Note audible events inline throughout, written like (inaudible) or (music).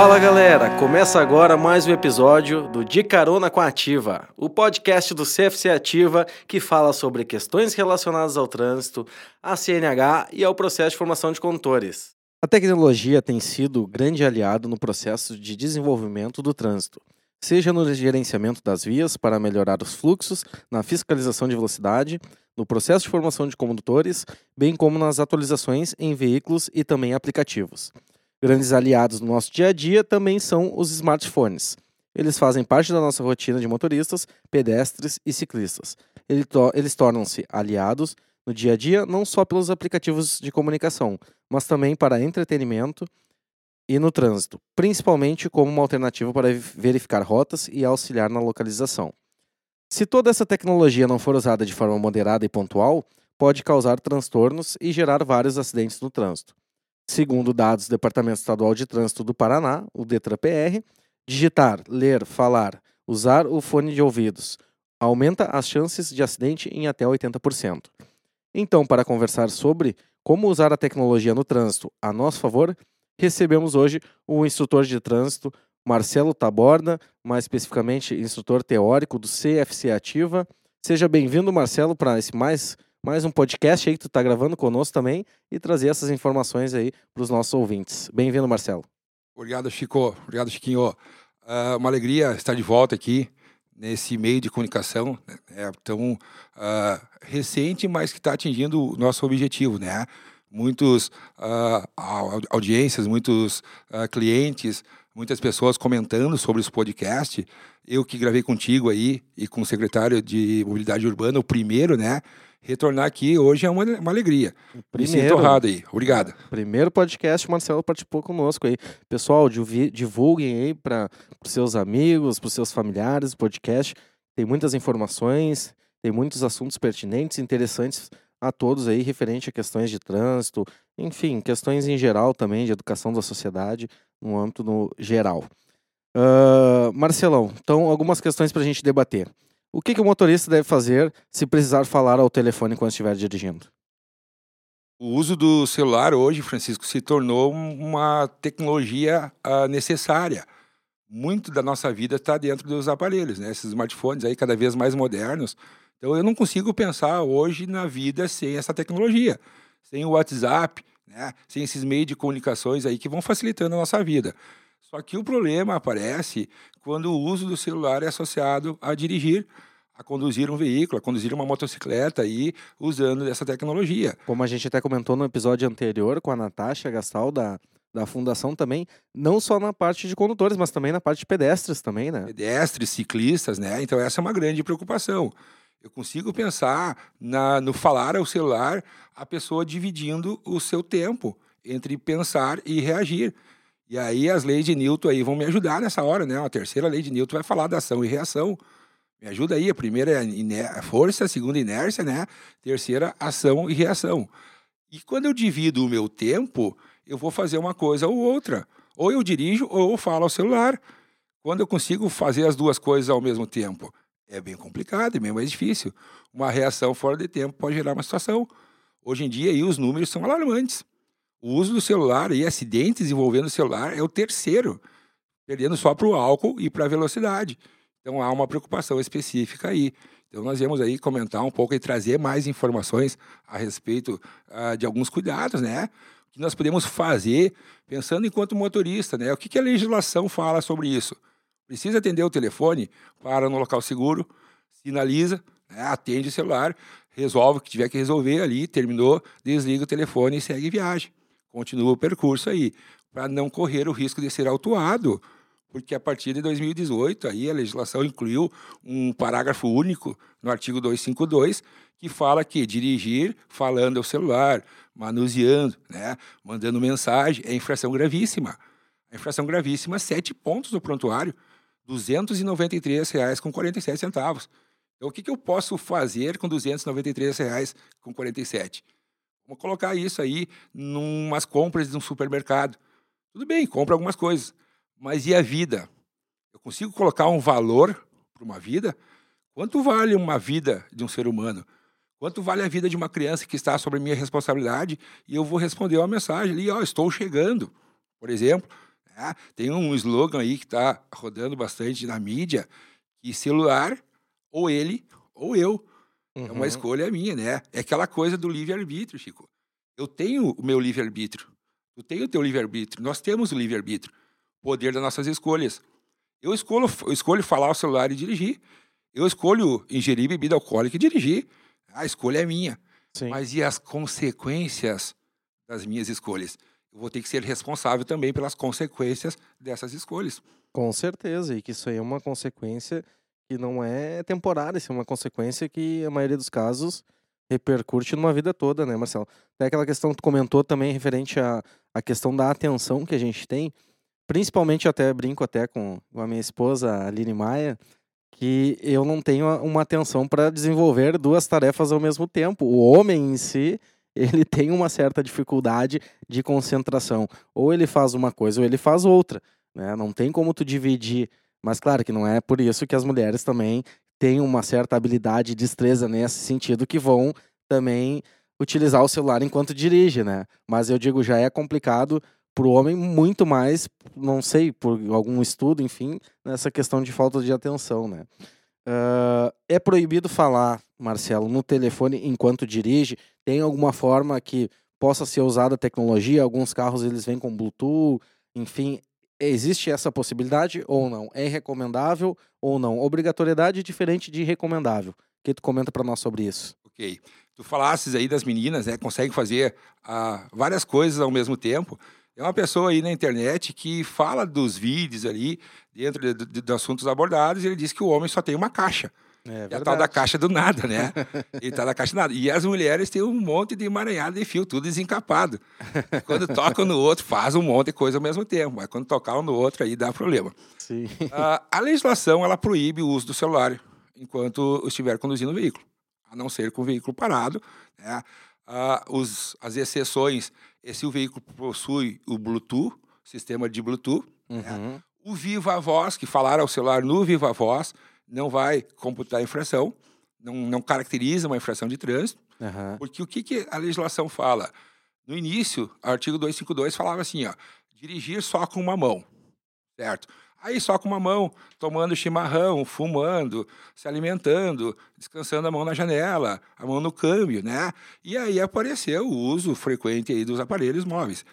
Fala galera, começa agora mais um episódio do De Carona com a Ativa, o podcast do CFC Ativa que fala sobre questões relacionadas ao trânsito, à CNH e ao processo de formação de condutores. A tecnologia tem sido grande aliado no processo de desenvolvimento do trânsito, seja no gerenciamento das vias para melhorar os fluxos, na fiscalização de velocidade, no processo de formação de condutores, bem como nas atualizações em veículos e também aplicativos. Grandes aliados no nosso dia a dia também são os smartphones. Eles fazem parte da nossa rotina de motoristas, pedestres e ciclistas. Eles tornam-se aliados no dia a dia não só pelos aplicativos de comunicação, mas também para entretenimento e no trânsito, principalmente como uma alternativa para verificar rotas e auxiliar na localização. Se toda essa tecnologia não for usada de forma moderada e pontual, pode causar transtornos e gerar vários acidentes no trânsito. Segundo dados do Departamento Estadual de Trânsito do Paraná, o DETRA-PR, digitar, ler, falar, usar o fone de ouvidos aumenta as chances de acidente em até 80%. Então, para conversar sobre como usar a tecnologia no trânsito a nosso favor, recebemos hoje o instrutor de trânsito Marcelo Taborda, mais especificamente instrutor teórico do CFC Ativa. Seja bem-vindo, Marcelo, para esse mais mais um podcast aí que tu está gravando conosco também e trazer essas informações aí para os nossos ouvintes. Bem-vindo, Marcelo. Obrigado, Chico. Obrigado, Chiquinho. Uh, uma alegria estar de volta aqui nesse meio de comunicação né? tão uh, recente, mas que está atingindo o nosso objetivo, né? Muitos uh, audiências, muitos clientes, muitas pessoas comentando sobre esse podcast. Eu que gravei contigo aí e com o secretário de Mobilidade Urbana, o primeiro, né? Retornar aqui hoje é uma, uma alegria. Primeiro, Me sinto aí. Obrigado. Primeiro podcast, o Marcelo participou conosco aí. Pessoal, divulguem aí para os seus amigos, para os seus familiares, o podcast. Tem muitas informações, tem muitos assuntos pertinentes, interessantes a todos aí, referente a questões de trânsito, enfim, questões em geral também de educação da sociedade, no âmbito no geral. Uh, Marcelão, então algumas questões para a gente debater. O que, que o motorista deve fazer se precisar falar ao telefone quando estiver dirigindo? O uso do celular hoje, Francisco, se tornou uma tecnologia uh, necessária. Muito da nossa vida está dentro dos aparelhos, né? Esses smartphones aí cada vez mais modernos. Então eu não consigo pensar hoje na vida sem essa tecnologia, sem o WhatsApp, né? Sem esses meios de comunicações aí que vão facilitando a nossa vida. Só que o problema aparece quando o uso do celular é associado a dirigir, a conduzir um veículo, a conduzir uma motocicleta aí usando essa tecnologia. Como a gente até comentou no episódio anterior com a Natasha Gastal da, da fundação também, não só na parte de condutores, mas também na parte de pedestres também, né? Pedestres, ciclistas, né? Então essa é uma grande preocupação. Eu consigo pensar na, no falar ao celular a pessoa dividindo o seu tempo entre pensar e reagir. E aí as leis de Newton aí vão me ajudar nessa hora, né? A terceira lei de Newton vai falar da ação e reação. Me ajuda aí. A primeira é força, a segunda inércia, né? Terceira, ação e reação. E quando eu divido o meu tempo, eu vou fazer uma coisa ou outra. Ou eu dirijo ou eu falo ao celular. Quando eu consigo fazer as duas coisas ao mesmo tempo, é bem complicado, é bem mais difícil. Uma reação fora de tempo pode gerar uma situação. Hoje em dia aí os números são alarmantes. O uso do celular e acidentes envolvendo o celular é o terceiro, perdendo só para o álcool e para a velocidade. Então há uma preocupação específica aí. Então nós viemos aí comentar um pouco e trazer mais informações a respeito uh, de alguns cuidados, né? O que nós podemos fazer pensando enquanto motorista, né? O que, que a legislação fala sobre isso? Precisa atender o telefone, para no local seguro, sinaliza, né? atende o celular, resolve o que tiver que resolver ali, terminou, desliga o telefone e segue viagem continua o percurso aí, para não correr o risco de ser autuado, porque a partir de 2018 aí a legislação incluiu um parágrafo único no artigo 252 que fala que dirigir falando ao celular, manuseando, né, mandando mensagem é infração gravíssima. A infração gravíssima, sete pontos no prontuário, R$ 293,47. Então, o que, que eu posso fazer com R$ 293,47? Vamos colocar isso aí numas compras de um supermercado. Tudo bem, compra algumas coisas. Mas e a vida? Eu consigo colocar um valor para uma vida? Quanto vale uma vida de um ser humano? Quanto vale a vida de uma criança que está sobre minha responsabilidade? E eu vou responder uma mensagem ali, ó, estou chegando, por exemplo. Né? Tem um slogan aí que está rodando bastante na mídia, que celular, ou ele, ou eu. Uhum. É uma uhum. escolha minha, né? É aquela coisa do livre-arbítrio, Chico. Eu tenho o meu livre-arbítrio. Tu tem o teu livre-arbítrio. Nós temos o livre-arbítrio. Poder das nossas escolhas. Eu escolho, eu escolho falar ao celular e dirigir. Eu escolho ingerir bebida alcoólica e dirigir. A escolha é minha. Sim. Mas e as consequências das minhas escolhas? Eu vou ter que ser responsável também pelas consequências dessas escolhas. Com certeza, e que isso aí é uma consequência que não é temporária, isso é uma consequência que a maioria dos casos repercute numa vida toda, né, Marcelo? Até aquela questão que tu comentou também referente à, à questão da atenção que a gente tem, principalmente eu até brinco até com, com a minha esposa, a Aline Maia, que eu não tenho uma atenção para desenvolver duas tarefas ao mesmo tempo. O homem em si, (laughs) ele tem uma certa dificuldade de concentração. Ou ele faz uma coisa ou ele faz outra. Né? Não tem como tu dividir mas claro que não é por isso que as mulheres também têm uma certa habilidade e destreza nesse sentido que vão também utilizar o celular enquanto dirige, né? Mas eu digo, já é complicado para o homem muito mais, não sei, por algum estudo, enfim, nessa questão de falta de atenção, né? Uh, é proibido falar, Marcelo, no telefone enquanto dirige? Tem alguma forma que possa ser usada a tecnologia? Alguns carros eles vêm com Bluetooth, enfim, Existe essa possibilidade ou não? É recomendável ou não? Obrigatoriedade diferente de recomendável. O que tu comenta para nós sobre isso? Ok. Tu falasses aí das meninas, né? Conseguem fazer ah, várias coisas ao mesmo tempo. É uma pessoa aí na internet que fala dos vídeos ali, dentro de, de, de assuntos abordados, e ele diz que o homem só tem uma caixa. É, é a tal da caixa do nada, né? (laughs) e tá da caixa do nada. E as mulheres têm um monte de emaranhado de fio, tudo desencapado. quando tocam no outro, faz um monte de coisa ao mesmo tempo. Mas quando tocar um no outro, aí dá problema. Sim. A legislação, ela proíbe o uso do celular enquanto estiver conduzindo o veículo. A não ser com o veículo parado. Né? Os, as exceções, é se o veículo possui o Bluetooth, sistema de Bluetooth. Né? Uhum. Né? O Viva Voz, que falar ao celular no Viva Voz, não vai computar a infração, não, não caracteriza uma infração de trânsito, uhum. porque o que, que a legislação fala? No início, o artigo 252 falava assim, ó, dirigir só com uma mão, certo? Aí só com uma mão, tomando chimarrão, fumando, se alimentando, descansando a mão na janela, a mão no câmbio, né? E aí apareceu o uso frequente aí dos aparelhos móveis.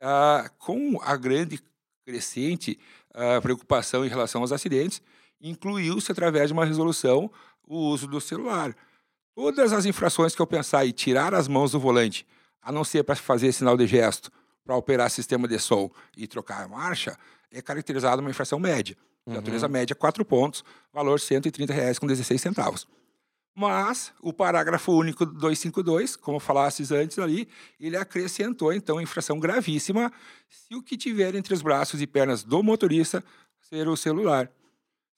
Ah, com a grande crescente ah, preocupação em relação aos acidentes, incluiu-se através de uma resolução o uso do celular. Todas as infrações que eu pensar em tirar as mãos do volante, a não ser para fazer sinal de gesto, para operar sistema de som e trocar a marcha, é caracterizada uma infração média. De uhum. natureza média, 4 pontos, valor R$ 130,16 centavos. Mas o parágrafo único 252, como falasses antes ali, ele acrescentou então infração gravíssima se o que tiver entre os braços e pernas do motorista ser o celular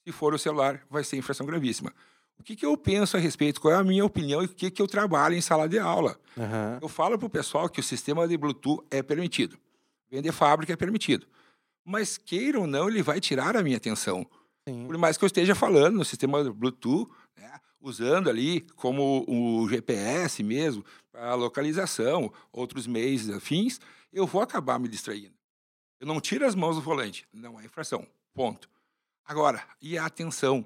se for o celular, vai ser infração gravíssima. O que, que eu penso a respeito? Qual é a minha opinião e o que, que eu trabalho em sala de aula? Uhum. Eu falo para o pessoal que o sistema de Bluetooth é permitido. Vender fábrica é permitido. Mas, queira ou não, ele vai tirar a minha atenção. Sim. Por mais que eu esteja falando no sistema Bluetooth, né, usando ali como o GPS mesmo, para localização, outros meios afins, eu vou acabar me distraindo. Eu não tiro as mãos do volante. Não é infração. Ponto. Agora, e a atenção?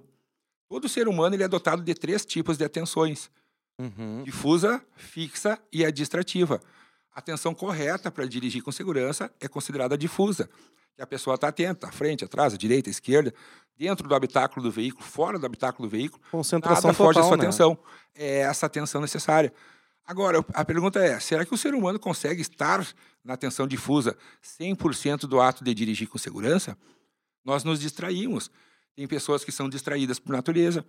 Todo ser humano ele é dotado de três tipos de atenções: uhum. difusa, fixa e a distrativa. A atenção correta para dirigir com segurança é considerada difusa, que a pessoa está atenta, à frente, atrás, à direita, à esquerda, dentro do habitáculo do veículo, fora do habitáculo do veículo. Concentração nada foge total, sua né? atenção. É essa atenção necessária. Agora, a pergunta é: será que o ser humano consegue estar na atenção difusa 100% do ato de dirigir com segurança? Nós nos distraímos. Tem pessoas que são distraídas por natureza,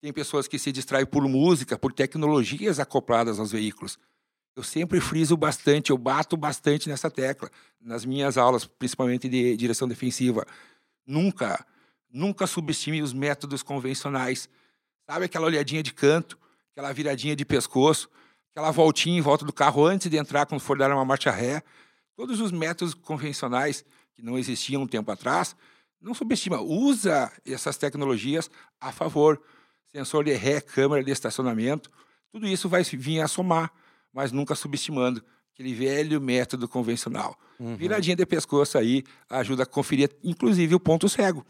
tem pessoas que se distraem por música, por tecnologias acopladas aos veículos. Eu sempre friso bastante, eu bato bastante nessa tecla, nas minhas aulas, principalmente de direção defensiva. Nunca, nunca subestime os métodos convencionais. Sabe aquela olhadinha de canto, aquela viradinha de pescoço, aquela voltinha em volta do carro antes de entrar quando for dar uma marcha ré. Todos os métodos convencionais que não existiam um tempo atrás, não subestima, usa essas tecnologias a favor. Sensor de ré, câmera de estacionamento, tudo isso vai vir a somar, mas nunca subestimando aquele velho método convencional. Uhum. Viradinha de pescoço aí ajuda a conferir, inclusive, o ponto cego.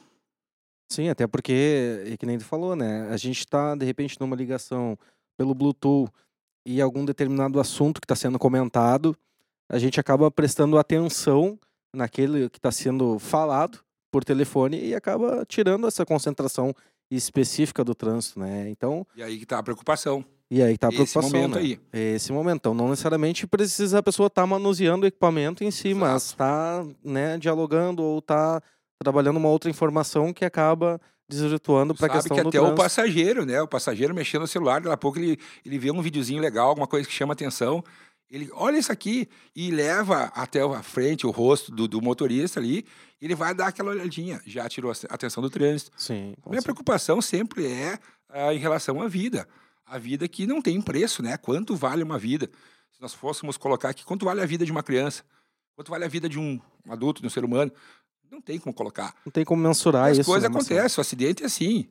Sim, até porque, e que nem tu falou, né? A gente está, de repente, numa ligação pelo Bluetooth e algum determinado assunto que está sendo comentado, a gente acaba prestando atenção naquele que está sendo falado por telefone e acaba tirando essa concentração específica do trânsito, né? Então, E aí que tá a preocupação. e aí tá a Esse preocupação, momento né? aí. Esse momento. Então, não necessariamente precisa a pessoa estar manuseando o equipamento em si, mas está né, dialogando ou está trabalhando uma outra informação que acaba desvirtuando para a Sabe questão que até o passageiro, né? O passageiro mexendo no celular, daqui a pouco ele, ele vê um videozinho legal, alguma coisa que chama atenção. Ele olha isso aqui e leva até a frente o rosto do, do motorista ali. Ele vai dar aquela olhadinha. Já tirou a atenção do trânsito. Sim, minha preocupação sempre é ah, em relação à vida. A vida que não tem preço, né? Quanto vale uma vida? Se nós fôssemos colocar aqui, quanto vale a vida de uma criança? Quanto vale a vida de um adulto, de um ser humano? Não tem como colocar. Não tem como mensurar As isso. coisas né, acontecem, o acidente é assim.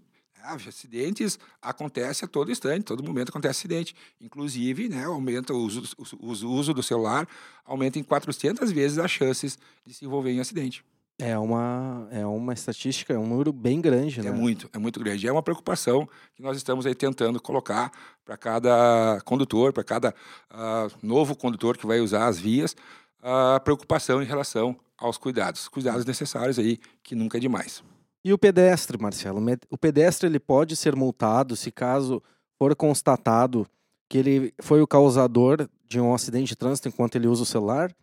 Ah, acidentes acontecem a todo instante, todo momento acontece acidente. Inclusive, né, aumenta o uso, o uso- do celular, aumenta em 400 vezes as chances de se envolver em acidente. É uma, é uma estatística, é um número bem grande, né? É muito, é muito grande. É uma preocupação que nós estamos aí tentando colocar para cada condutor, para cada ah, novo condutor que vai usar as vias, a preocupação em relação aos cuidados, cuidados necessários aí, que nunca é demais. E o pedestre, Marcelo? O pedestre ele pode ser multado se caso for constatado que ele foi o causador de um acidente de trânsito enquanto ele usa o celular?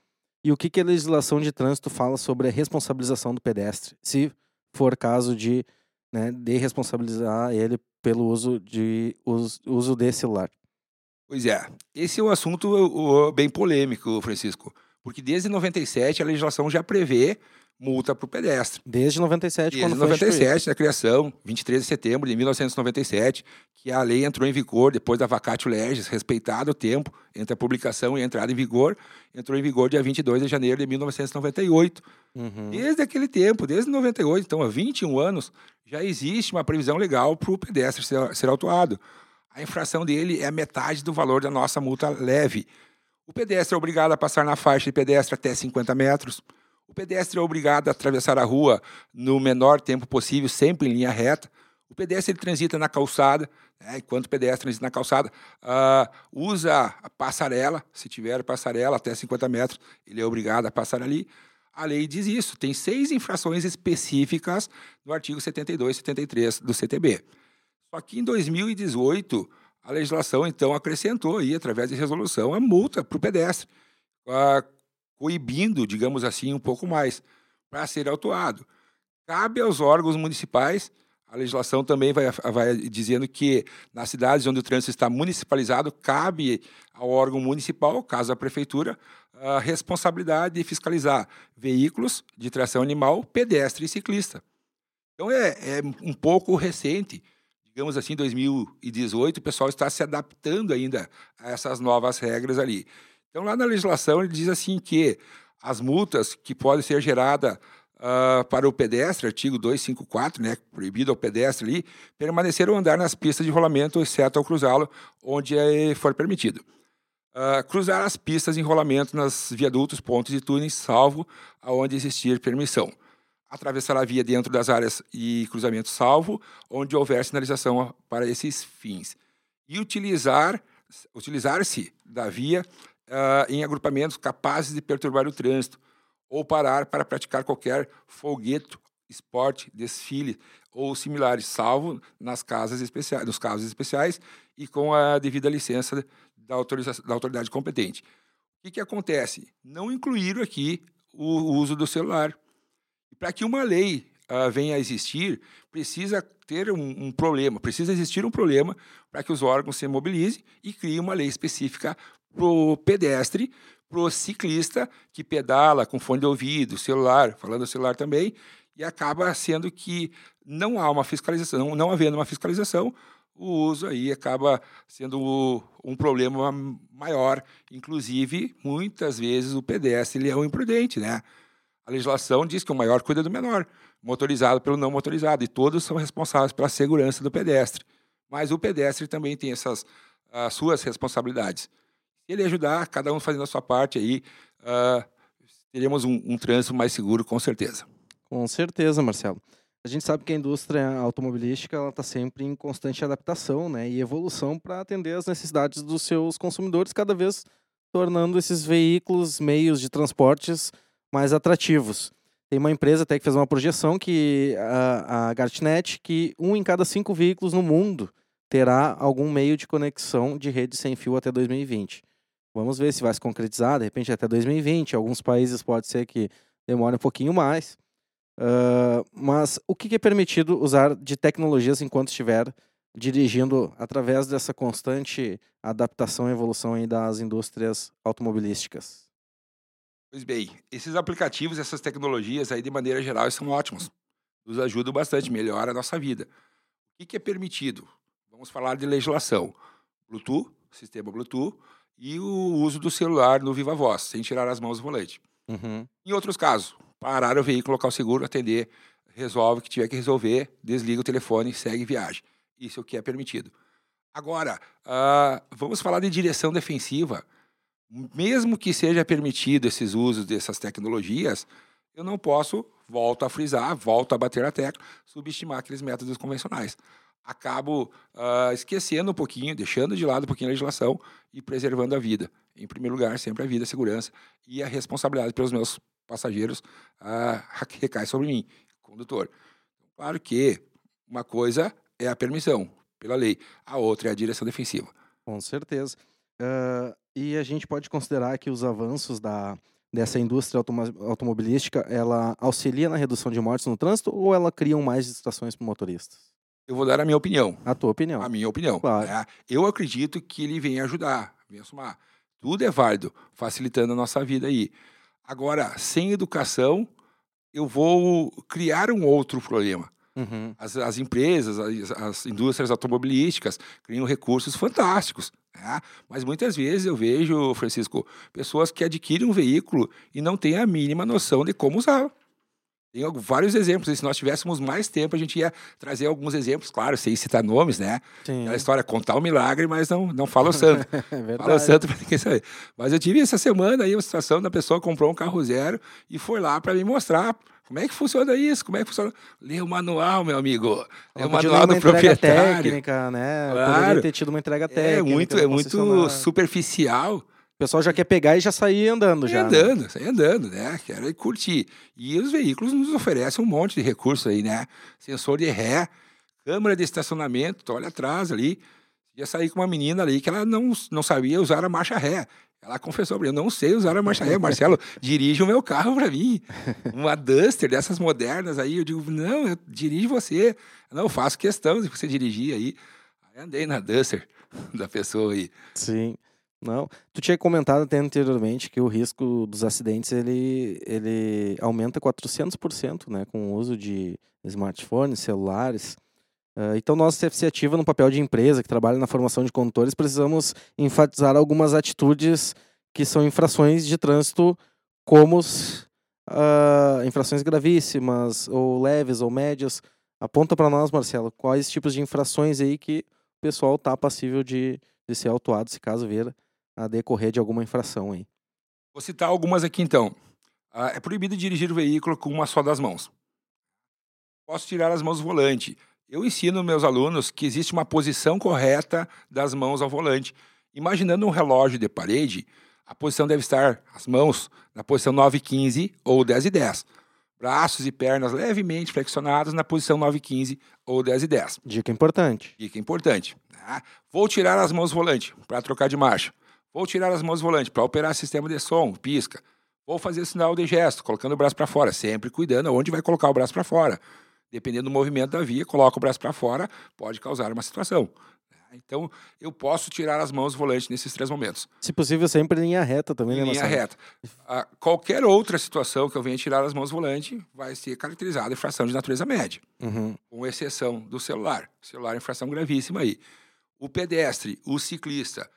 E o que, que a legislação de trânsito fala sobre a responsabilização do pedestre, se for caso de, né, de responsabilizar ele pelo uso de uso, uso de celular? Pois é, esse é um assunto bem polêmico, Francisco, porque desde 97 a legislação já prevê multa para o pedestre. Desde 97, Desde quando foi instituído. 97, na criação, 23 de setembro de 1997, que a lei entrou em vigor depois da vacatio legis, respeitado o tempo entre a publicação e a entrada em vigor, entrou em vigor dia 22 de janeiro de 1998. Uhum. Desde aquele tempo, desde 98, então há 21 anos, já existe uma previsão legal para o pedestre ser, ser autuado. A infração dele é metade do valor da nossa multa leve. O pedestre é obrigado a passar na faixa de pedestre até 50 metros. O pedestre é obrigado a atravessar a rua no menor tempo possível, sempre em linha reta. O pedestre ele transita na calçada, né, enquanto o pedestre transita na calçada, ah, usa a passarela, se tiver passarela até 50 metros, ele é obrigado a passar ali. A lei diz isso. Tem seis infrações específicas no artigo 72 e 73 do CTB. Só que em 2018, a legislação, então, acrescentou aí, através de resolução, a multa para o pedestre, ah, coibindo, digamos assim, um pouco mais, para ser autuado. Cabe aos órgãos municipais, a legislação também vai, vai dizendo que nas cidades onde o trânsito está municipalizado, cabe ao órgão municipal, caso a prefeitura, a responsabilidade de fiscalizar veículos de tração animal, pedestre e ciclista. Então é, é um pouco recente, digamos assim, 2018, o pessoal está se adaptando ainda a essas novas regras ali. Então lá na legislação ele diz assim que as multas que podem ser geradas ah, para o pedestre, artigo 254, né, proibido ao pedestre ali, permanecer ou andar nas pistas de rolamento, exceto ao cruzá-lo, onde eh, for permitido. Ah, cruzar as pistas em rolamento nas viadutos, pontes e túneis, salvo aonde existir permissão. Atravessar a via dentro das áreas e cruzamentos, salvo onde houver sinalização para esses fins. E utilizar utilizar-se da via ah, em agrupamentos capazes de perturbar o trânsito ou parar para praticar qualquer folgueto, esporte, desfile ou similares, salvo nas casas especiais, nos casos especiais e com a devida licença da, da autoridade competente. O que, que acontece? Não incluíram aqui o uso do celular. Para que uma lei ah, venha a existir, precisa ter um, um problema, precisa existir um problema para que os órgãos se mobilizem e criem uma lei específica para o pedestre, para o ciclista que pedala com fone de ouvido, celular, falando celular também, e acaba sendo que não há uma fiscalização, não, havendo uma fiscalização, o uso aí acaba sendo um problema maior. Inclusive, muitas vezes o pedestre ele é um imprudente, né? A legislação diz que o maior cuida do menor, motorizado pelo não motorizado, e todos são responsáveis pela segurança do pedestre. Mas o pedestre também tem essas as suas responsabilidades. Ele ajudar, cada um fazendo a sua parte aí, uh, teremos um, um trânsito mais seguro, com certeza. Com certeza, Marcelo. A gente sabe que a indústria automobilística está sempre em constante adaptação né, e evolução para atender às necessidades dos seus consumidores, cada vez tornando esses veículos, meios de transportes mais atrativos. Tem uma empresa até que fez uma projeção que a, a Gartnet que um em cada cinco veículos no mundo terá algum meio de conexão de rede sem fio até 2020. Vamos ver se vai se concretizar, de repente até 2020. Alguns países pode ser que demore um pouquinho mais. Uh, mas o que é permitido usar de tecnologias enquanto estiver dirigindo através dessa constante adaptação e evolução das indústrias automobilísticas? Pois bem, esses aplicativos, essas tecnologias aí de maneira geral são ótimos. Nos ajudam bastante, melhora a nossa vida. O que é permitido? Vamos falar de legislação. Bluetooth, sistema Bluetooth e o uso do celular no Viva Voz, sem tirar as mãos do volante. Uhum. Em outros casos, parar o veículo, local seguro, atender, resolve o que tiver que resolver, desliga o telefone, segue viagem. Isso é o que é permitido. Agora, uh, vamos falar de direção defensiva. Mesmo que seja permitido esses usos dessas tecnologias, eu não posso, volto a frisar, volto a bater a tecla, subestimar aqueles métodos convencionais. Acabo uh, esquecendo um pouquinho, deixando de lado um pouquinho a legislação e preservando a vida. Em primeiro lugar, sempre a vida, a segurança e a responsabilidade pelos meus passageiros (laughs) uh, recai sobre mim, condutor. Claro que uma coisa é a permissão, pela lei, a outra é a direção defensiva. Com certeza. Uh, e a gente pode considerar que os avanços da, dessa indústria automobilística, ela auxilia na redução de mortes no trânsito ou ela cria mais distrações para motoristas? Eu vou dar a minha opinião. A tua opinião. A minha opinião. Claro. Né? Eu acredito que ele vem ajudar, vem somar. Tudo é válido, facilitando a nossa vida aí. Agora, sem educação, eu vou criar um outro problema. Uhum. As, as, empresas, as, as, indústrias automobilísticas criam recursos fantásticos. Né? Mas muitas vezes eu vejo, Francisco, pessoas que adquirem um veículo e não têm a mínima noção de como usar. Tem vários exemplos. E se nós tivéssemos mais tempo, a gente ia trazer alguns exemplos, claro, sem citar nomes, né? Sim. Aquela história, contar o milagre, mas não, não fala o (laughs) santo. é fala o santo para ninguém saber. Mas eu tive essa semana aí uma situação da pessoa comprou um carro zero e foi lá para me mostrar como é que funciona isso, como é que funciona. Lê o manual, meu amigo. Lê o manual do proprietário. técnica, né? Claro. Poderia ter tido uma entrega técnica. É muito, é muito superficial pessoal já quer pegar e já sair andando. Já, andando, né? sair andando, né? Quero curtir. E os veículos nos oferecem um monte de recursos aí, né? Sensor de ré, câmera de estacionamento, olha atrás ali. Ia sair com uma menina ali que ela não, não sabia usar a marcha ré. Ela confessou para mim, eu não sei usar a marcha ré. Marcelo, (laughs) dirige o meu carro para mim. Uma Duster dessas modernas aí. Eu digo, não, eu dirijo você. Não, eu faço questão de você dirigir aí. Aí andei na Duster (laughs) da pessoa aí. Sim. Não, tu tinha comentado até anteriormente que o risco dos acidentes ele, ele aumenta 400% né, com o uso de smartphones, celulares. Uh, então, nós, CFC Ativa, no papel de empresa que trabalha na formação de condutores, precisamos enfatizar algumas atitudes que são infrações de trânsito, como uh, infrações gravíssimas, ou leves, ou médias. Aponta para nós, Marcelo, quais tipos de infrações aí que o pessoal está passível de, de ser autuado, se caso vir a decorrer de alguma infração aí. Vou citar algumas aqui então. Ah, é proibido dirigir o veículo com uma só das mãos. Posso tirar as mãos do volante. Eu ensino meus alunos que existe uma posição correta das mãos ao volante. Imaginando um relógio de parede, a posição deve estar, as mãos, na posição 9 e 15 ou 10 e 10. Braços e pernas levemente flexionados na posição 9 e 15 ou 10 e 10. Dica importante. Dica importante. Né? Vou tirar as mãos do volante para trocar de marcha. Vou tirar as mãos do volante para operar sistema de som, pisca. Vou fazer sinal de gesto, colocando o braço para fora, sempre cuidando onde vai colocar o braço para fora. Dependendo do movimento da via, coloca o braço para fora, pode causar uma situação. Então, eu posso tirar as mãos do volante nesses três momentos. Se possível, sempre em linha reta também, né, Em linha reta. Ah, qualquer outra situação que eu venha tirar as mãos do volante vai ser caracterizada infração de natureza média, uhum. com exceção do celular. O celular é infração gravíssima aí. O pedestre, o ciclista,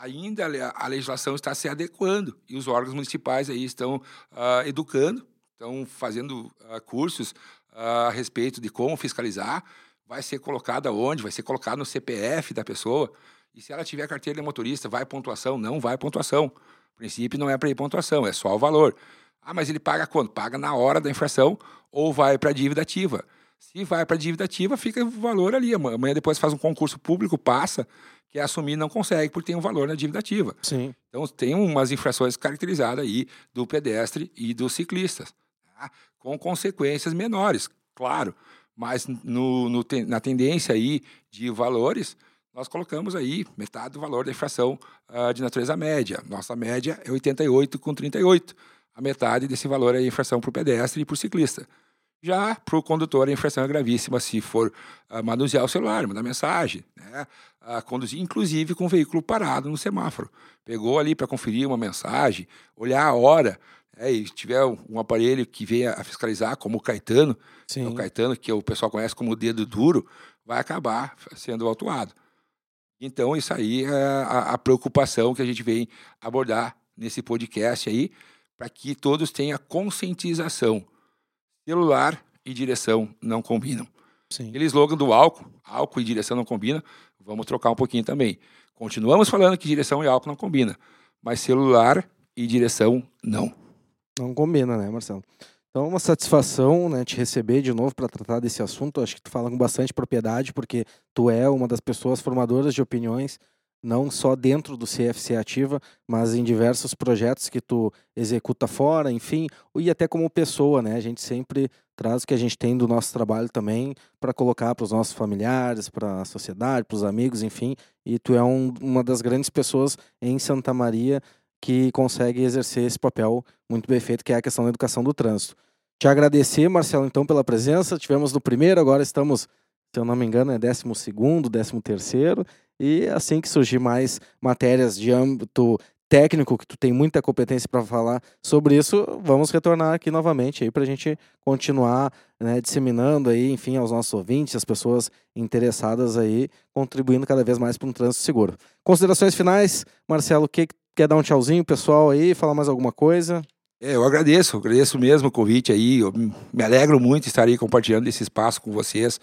ainda a legislação está se adequando e os órgãos municipais aí estão uh, educando, estão fazendo uh, cursos uh, a respeito de como fiscalizar, vai ser colocado aonde, vai ser colocado no CPF da pessoa. E se ela tiver carteira de motorista, vai pontuação? Não vai pontuação. O princípio não é para ir pontuação, é só o valor. Ah, mas ele paga quando? Paga na hora da infração ou vai para a dívida ativa. Se vai para a dívida ativa, fica o valor ali. Amanhã depois faz um concurso público, passa, que é assumir não consegue, porque tem um valor na dívida ativa. Sim. Então tem umas infrações caracterizadas aí do pedestre e dos ciclistas, tá? com consequências menores, claro. Mas no, no, na tendência aí de valores, nós colocamos aí metade do valor da infração uh, de natureza média. Nossa média é 88 com 38. A metade desse valor é infração para o pedestre e para o ciclista. Já para o condutor, a infração é gravíssima se for uh, manusear o celular, mandar mensagem, né? Uh, conduzir, inclusive com o veículo parado no semáforo. Pegou ali para conferir uma mensagem, olhar a hora, né? e tiver um aparelho que venha a fiscalizar, como o Caetano, Sim. o Caetano, que o pessoal conhece como dedo duro, vai acabar sendo autuado. Então, isso aí é a, a preocupação que a gente vem abordar nesse podcast aí, para que todos tenham conscientização celular e direção não combinam. Sim. Aquele slogan do álcool, álcool e direção não combinam, vamos trocar um pouquinho também. Continuamos falando que direção e álcool não combinam, mas celular e direção não. Não combina, né, Marcelo? Então, é uma satisfação né, te receber de novo para tratar desse assunto. Acho que tu fala com bastante propriedade, porque tu é uma das pessoas formadoras de opiniões não só dentro do CFC Ativa, mas em diversos projetos que tu executa fora, enfim, e até como pessoa, né? A gente sempre traz o que a gente tem do nosso trabalho também para colocar para os nossos familiares, para a sociedade, para os amigos, enfim. E tu é um, uma das grandes pessoas em Santa Maria que consegue exercer esse papel muito bem feito, que é a questão da educação do trânsito. Te agradecer, Marcelo, então, pela presença. Tivemos no primeiro, agora estamos, se eu não me engano, é décimo segundo, décimo terceiro. E assim que surgir mais matérias de âmbito técnico, que tu tem muita competência para falar sobre isso, vamos retornar aqui novamente aí para a gente continuar né, disseminando aí, enfim, aos nossos ouvintes, as pessoas interessadas aí, contribuindo cada vez mais para um trânsito seguro. Considerações finais, Marcelo, que quer dar um tchauzinho pessoal aí, falar mais alguma coisa? É, eu agradeço, agradeço mesmo o convite aí, eu me alegro muito de estar aí compartilhando esse espaço com vocês.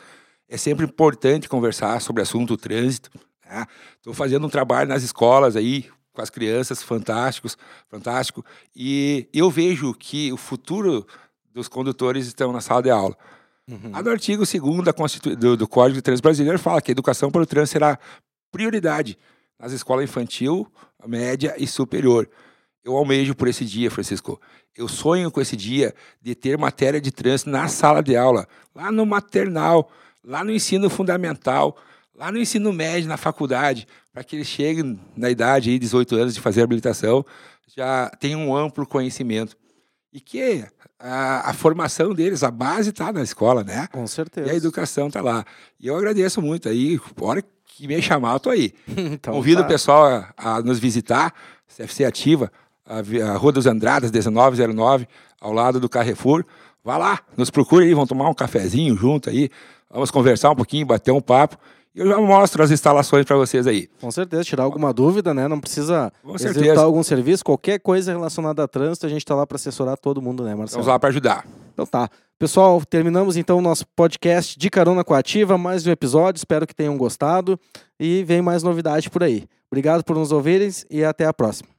É sempre importante conversar sobre assunto trânsito, Estou né? fazendo um trabalho nas escolas aí, com as crianças, fantásticos, fantástico. E eu vejo que o futuro dos condutores estão na sala de aula. Uhum. Do artigo 2 do, do Código de Trânsito Brasileiro fala que a educação para o trânsito será prioridade nas escolas infantil, média e superior. Eu almejo por esse dia, Francisco. Eu sonho com esse dia de ter matéria de trânsito na sala de aula, lá no maternal, lá no ensino fundamental, lá no ensino médio, na faculdade, para que eles cheguem na idade de 18 anos de fazer habilitação, já tenham um amplo conhecimento. E que a, a formação deles, a base está na escola, né? Com certeza. E a educação está lá. E eu agradeço muito aí, hora que me chamar, eu tô aí. (laughs) então, Convido tá. o pessoal a, a, nos visitar, CFC Ativa, a, a Rua dos Andradas, 1909, ao lado do Carrefour. Vá lá, nos procure aí, vamos tomar um cafezinho junto aí, vamos conversar um pouquinho, bater um papo eu já mostro as instalações para vocês aí. Com certeza, tirar alguma dúvida, né? Não precisa executar algum serviço, qualquer coisa relacionada a trânsito, a gente está lá para assessorar todo mundo, né, Marcelo? Estamos lá para ajudar. Então tá. Pessoal, terminamos então o nosso podcast de Carona com a Ativa, mais um episódio, espero que tenham gostado e vem mais novidade por aí. Obrigado por nos ouvirem e até a próxima.